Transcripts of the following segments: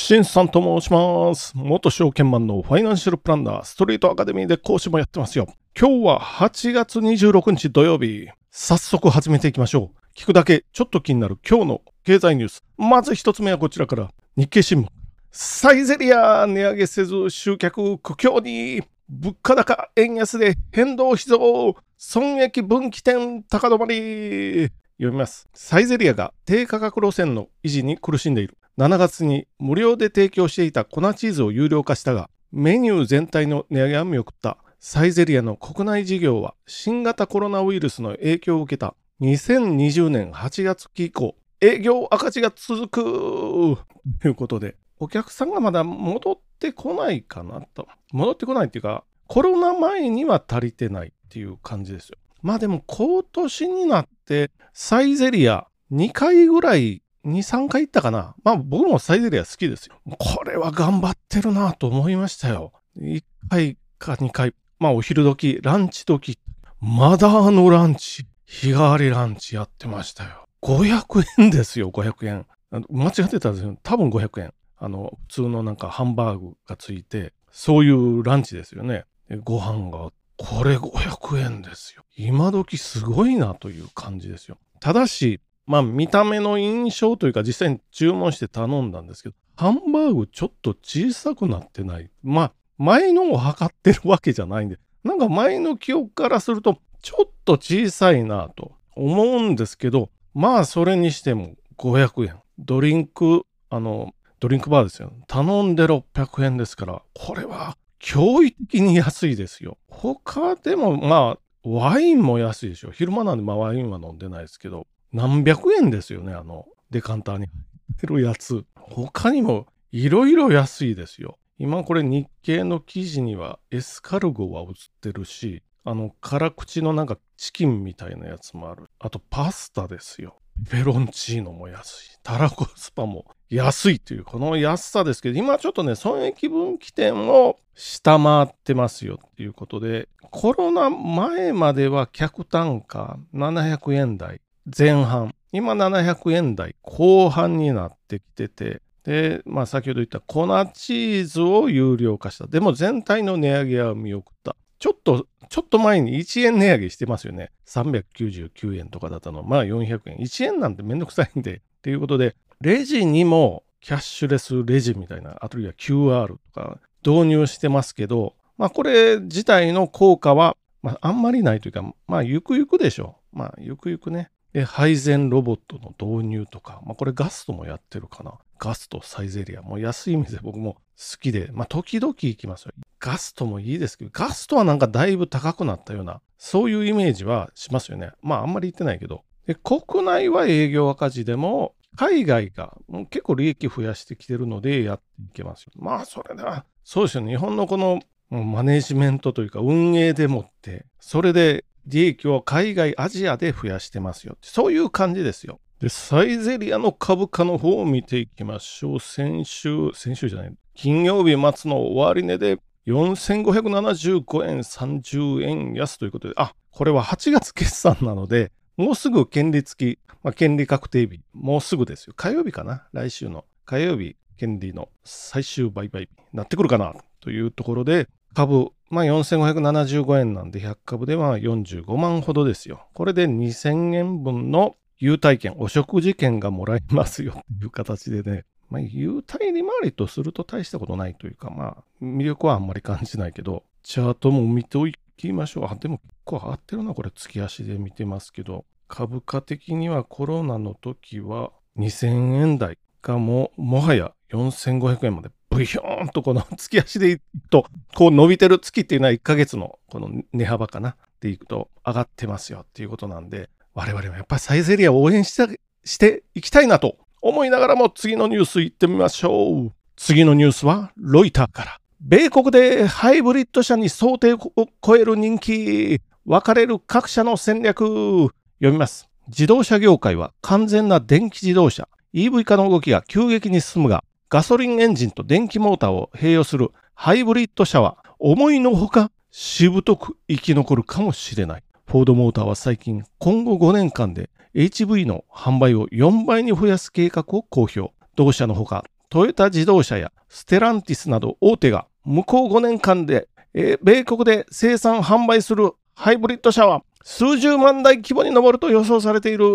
シンさんと申します。元証券マンのファイナンシャルプランナー、ストリートアカデミーで講師もやってますよ。今日は8月26日土曜日。早速始めていきましょう。聞くだけちょっと気になる今日の経済ニュース。まず一つ目はこちらから。日経新聞。サイゼリア値上げせず集客苦境に。物価高円安で変動費増。損益分岐点高止まり。読みます。サイゼリアが低価格路線の維持に苦しんでいる。7月に無料で提供していた粉チーズを有料化したが、メニュー全体の値上げは見送った。サイゼリアの国内事業は新型コロナウイルスの影響を受けた2020年8月期以降、営業赤字が続くということで、お客さんがまだ戻ってこないかなと。戻ってこないっていうか、コロナ前には足りてないっていう感じですよ。まあでも今年になってサイゼリア2回ぐらい2、3回行ったかな。まあ僕もサイゼリア好きですよ。これは頑張ってるなと思いましたよ。1回か2回。まあお昼時、ランチ時。まだあのランチ、日替わりランチやってましたよ。500円ですよ、500円。間違ってたんですよ。多分500円。あの、普通のなんかハンバーグがついて、そういうランチですよね。ご飯が、これ500円ですよ。今時すごいなという感じですよ。ただし、まあ見た目の印象というか実際に注文して頼んだんですけど、ハンバーグちょっと小さくなってない。まあ前のを測ってるわけじゃないんで、なんか前の記憶からするとちょっと小さいなと思うんですけど、まあそれにしても500円。ドリンク、あの、ドリンクバーですよ。頼んで600円ですから、これは驚異的に安いですよ。他でもまあワインも安いでしょ。昼間なんでまあワインは飲んでないですけど、何百円ですよね、あの、デカンターに入ってるやつ。他にもいろいろ安いですよ。今これ日経の記事にはエスカルゴは映ってるし、あの、辛口のなんかチキンみたいなやつもある。あとパスタですよ。ペロンチーノも安い。タラコスパも安いという、この安さですけど、今ちょっとね、損益分岐点を下回ってますよっていうことで、コロナ前までは客単価700円台前半。今700円台後半になってきてて、で、まあ先ほど言った粉チーズを有料化した。でも全体の値上げは見送った。ちょっと、ちょっと前に1円値上げしてますよね。399円とかだったの。まあ400円。1円なんてめんどくさいんで。っていうことで、レジにもキャッシュレスレジみたいな、あるいは QR とか導入してますけど、まあこれ自体の効果は、まああんまりないというか、まあゆくゆくでしょう。まあゆくゆくね。で、配膳ロボットの導入とか、まあこれガストもやってるかな。ガスト、サイゼリア。もう安い店僕も好きで、まあ時々行きますよ。ガストもいいですけど、ガストはなんかだいぶ高くなったような、そういうイメージはしますよね。まああんまり行ってないけど。で、国内は営業赤字でも、海外が結構利益増やしてきてるのでやっていけますよ。まあそれでは、そうですよね。日本のこのマネジメントというか運営でもって、それで利益を海外、アジアで増やしてますよ。そういう感じですよ。で、サイゼリアの株価の方を見ていきましょう。先週、先週じゃない、金曜日末の終値で4575円30円安ということで、あ、これは8月決算なので、もうすぐ権利付き、まあ、権利確定日、もうすぐですよ。火曜日かな？来週の火曜日、権利の最終売買日になってくるかな？というところで、株、まあ、4575円なんで100株では45万ほどですよ。これで2000円分の優待券、お食事券がもらえますよっていう形でね、まあ、優待利回りとすると大したことないというか、まあ、魅力はあんまり感じないけど、チャートも見ておきましょう。あ、でも結構上がってるな、これ、月足で見てますけど、株価的にはコロナの時は2000円台がも、もはや4500円までブヒョーンとこの月足でいくと、こう伸びてる月っていうのは1ヶ月のこの値幅かなっていくと上がってますよっていうことなんで、我々はやっぱりサイゼリアを応援してしていきたいなと思いながらも次のニュース行ってみましょう。次のニュースはロイターから。米国でハイブリッド車に想定を超える人気。分かれる各社の戦略。読みます。自動車業界は完全な電気自動車、EV 化の動きが急激に進むが、ガソリンエンジンと電気モーターを併用するハイブリッド車は思いのほかしぶとく生き残るかもしれない。フォードモーターは最近今後5年間で HV の販売を4倍に増やす計画を公表。同社のほかトヨタ自動車やステランティスなど大手が向こう5年間で、えー、米国で生産販売するハイブリッド車は数十万台規模に上ると予想されている。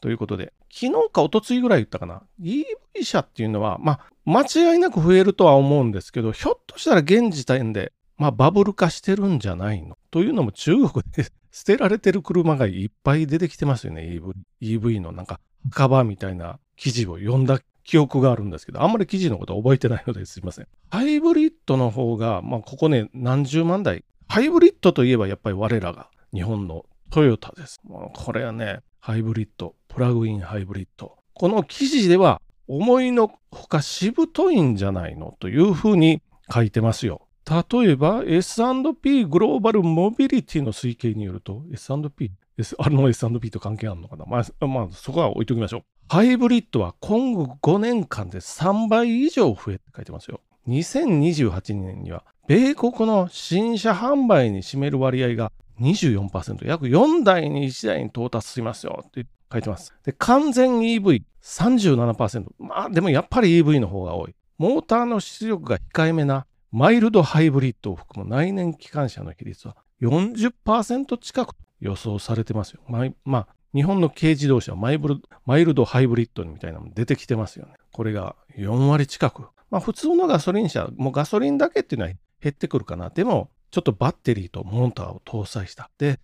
ということで、昨日か一昨日ぐらい言ったかな。EV 車っていうのは、まあ、間違いなく増えるとは思うんですけど、ひょっとしたら現時点で、まあ、バブル化してるんじゃないの？というのも中国で 捨てられてる車がいっぱい出てきてますよね、EV, EV のなんか、墓場みたいな記事を読んだ記憶があるんですけど、あんまり記事のこと覚えてないのですいません。ハイブリッドの方が、まあ、ここね、何十万台。ハイブリッドといえばやっぱり我らが日本のトヨタです。もうこれはね、ハイブリッド、プラグインハイブリッド。この記事では思いのほかしぶといんじゃないのというふうに書いてますよ。例えば S&P グローバルモビリティの推計によると S&P、S、あの S&P と関係あるのかな、まあ、まあ、そこは置いときましょう。ハイブリッドは今後5年間で3倍以上増えって書いてますよ。2028年には米国の新車販売に占める割合が24%、約4台に1台に到達しますよって書いてます。で、完全 EV37%。まあでもやっぱり EV の方が多い。モーターの出力が控えめなマイルドハイブリッドを含む内燃機関車の比率は40%近く予想されてますよ。まあ、まあ、日本の軽自動車マイブルマイルドハイブリッドみたいなのも出てきてますよね。これが4割近く。まあ普通のガソリン車、もうガソリンだけっていうのは減ってくるかな。でも、ちょっとバッテリーとモーターを搭載した。で、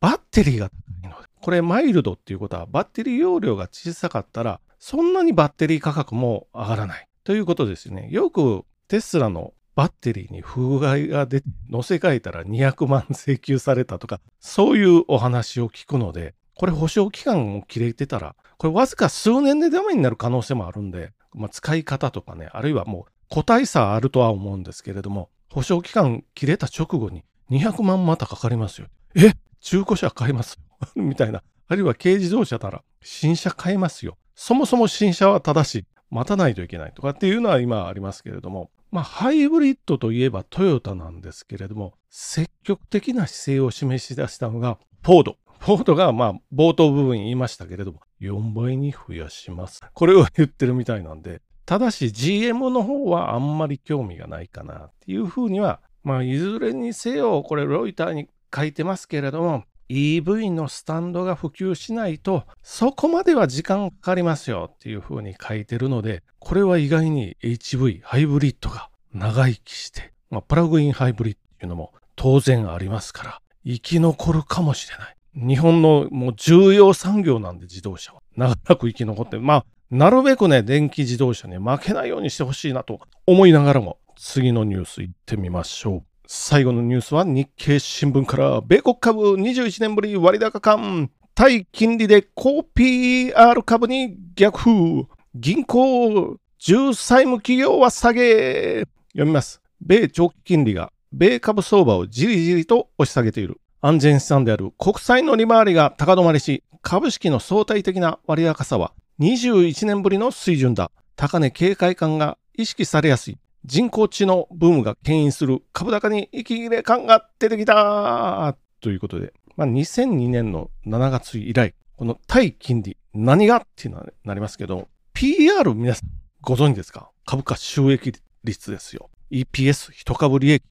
バッテリーが高いので、これマイルドっていうことはバッテリー容量が小さかったら、そんなにバッテリー価格も上がらない。ということですね。よくテスラのバッテリーに不具合が出て、乗せ替えたら200万請求されたとか、そういうお話を聞くので、これ保証期間を切れてたら、これわずか数年でダメになる可能性もあるんで、まあ、使い方とかね、あるいはもう個体差あるとは思うんですけれども、保証期間切れた直後に200万またかかりますよ。え？中古車買います みたいな。あるいは軽自動車なら新車買いますよ。そもそも新車は正しい。待たないといけないとかっていうのは今ありますけれども、まあ、ハイブリッドといえばトヨタなんですけれども、積極的な姿勢を示し出したのがフォード。フォードがまあ冒頭部分言いましたけれども、4倍に増やします。これを言ってるみたいなんで、ただし GM の方はあんまり興味がないかなっていうふうには、まあいずれにせよ、これロイターに書いてますけれども、EV のスタンドが普及しないと、そこまでは時間かかりますよっていうふうに書いてるので、これは意外に HV、ハイブリッドが長生きして、まあ、プラグインハイブリッドっていうのも当然ありますから、生き残るかもしれない。日本のもう重要産業なんで自動車は。長く生き残って、まあ、なるべくね、電気自動車に負けないようにしてほしいなと思いながらも、次のニュース行ってみましょう。最後のニュースは日経新聞から米国株21年ぶり割高感対金利で高 PR 株に逆風銀行重債務企業は下げ読みます米長期金利が米株相場をじりじりと押し下げている安全資産である国債の利回りが高止まりし株式の相対的な割高さは21年ぶりの水準だ高値警戒感が意識されやすい人工知能ブームが牽引する株高に息切れ感が出てきたということで、まあ、2002年の7月以来、この対金利、何がっていうのはなりますけど、PR 皆さんご存知ですか？株価収益率ですよ。EPS 一株利益。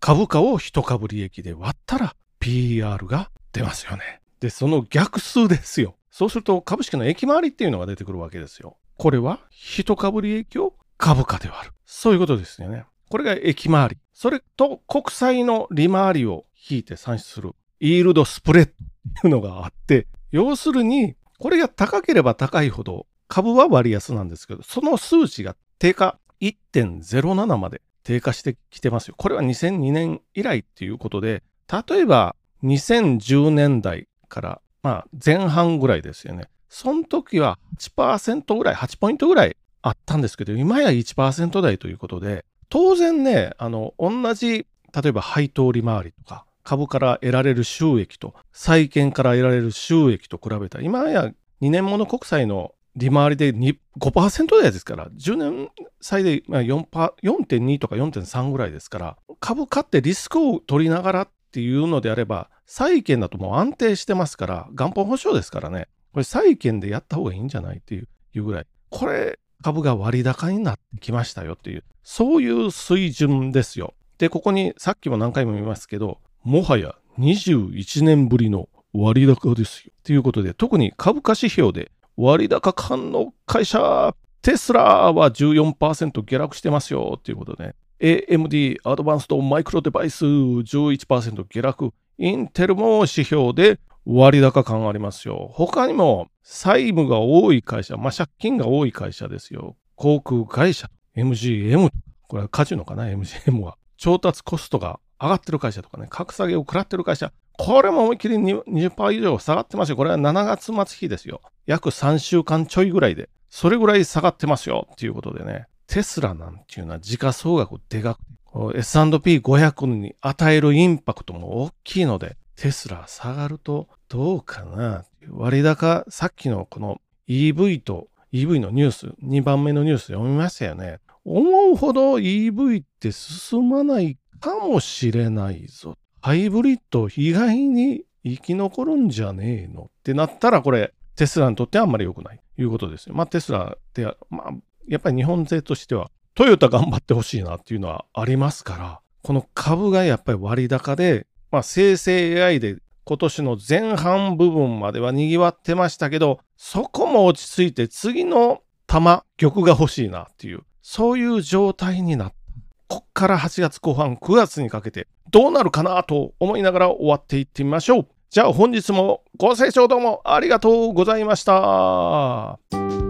株価を一株利益で割ったら PR が出ますよね。で、その逆数ですよ。そうすると株式の益回りっていうのが出てくるわけですよ。これは一株利益を株価で割る。そういうことですよね。これが駅回り。それと国債の利回りを引いて算出するイールドスプレッドっていうのがあって、要するに、これが高ければ高いほど株は割安なんですけど、その数値が低下1.07まで低下してきてますよ。これは2002年以来っていうことで、例えば2010年代からまあ前半ぐらいですよね。その時は8%ぐらい、8ポイントぐらいあったんですけど、今や1%台ということで、当然ね、あの、同じ、例えば配当利回りとか、株から得られる収益と、債券から得られる収益と比べたら、今や2年もの国債の利回りで5%台ですから、10年債で4.2とか4.3ぐらいですから、株買ってリスクを取りながらっていうのであれば、債券だともう安定してますから、元本保証ですからね、これ債券でやった方がいいんじゃないっていうぐらい。これ、株が割高になってきましたよっていう、そういう水準ですよ。で、ここにさっきも何回も見ますけど、もはや21年ぶりの割高ですよ。ということで、特に株価指標で割高感の会社、テスラは14%下落してますよということで、AMD アドバンストマイクロデバイス11%下落、インテルも指標で割高感ありますよ。他にも債務が多い会社、まあ、借金が多い会社ですよ。航空会社、MGM これはカジノかな、MGM は。調達コストが上がってる会社とかね、格下げを食らってる会社、これも思いっきり20%以上下がってますよ。これは7月末日ですよ。約3週間ちょいぐらいで、それぐらい下がってますよっていうことでね、テスラなんていうのは時価総額でかくて、S&P500 に与えるインパクトも大きいので、テスラ下がるとどうかな割高、さっきのこの EV と EV のニュース、2番目のニュース読みましたよね。思うほど EV って進まないかもしれないぞ。ハイブリッド意外に生き残るんじゃねえのってなったらこれテスラにとってはあんまり良くないということですよ。まあテスラって、まあやっぱり日本勢としてはトヨタ頑張ってほしいなっていうのはありますから、この株がやっぱり割高で、まあ生成 AI で今年の前半部分までは賑わってましたけど、そこも落ち着いて次の玉、玉が欲しいなっていう、そういう状態になった。こっから8月後半、9月にかけてどうなるかなと思いながら終わっていってみましょう。じゃあ本日もご清聴どうもありがとうございました。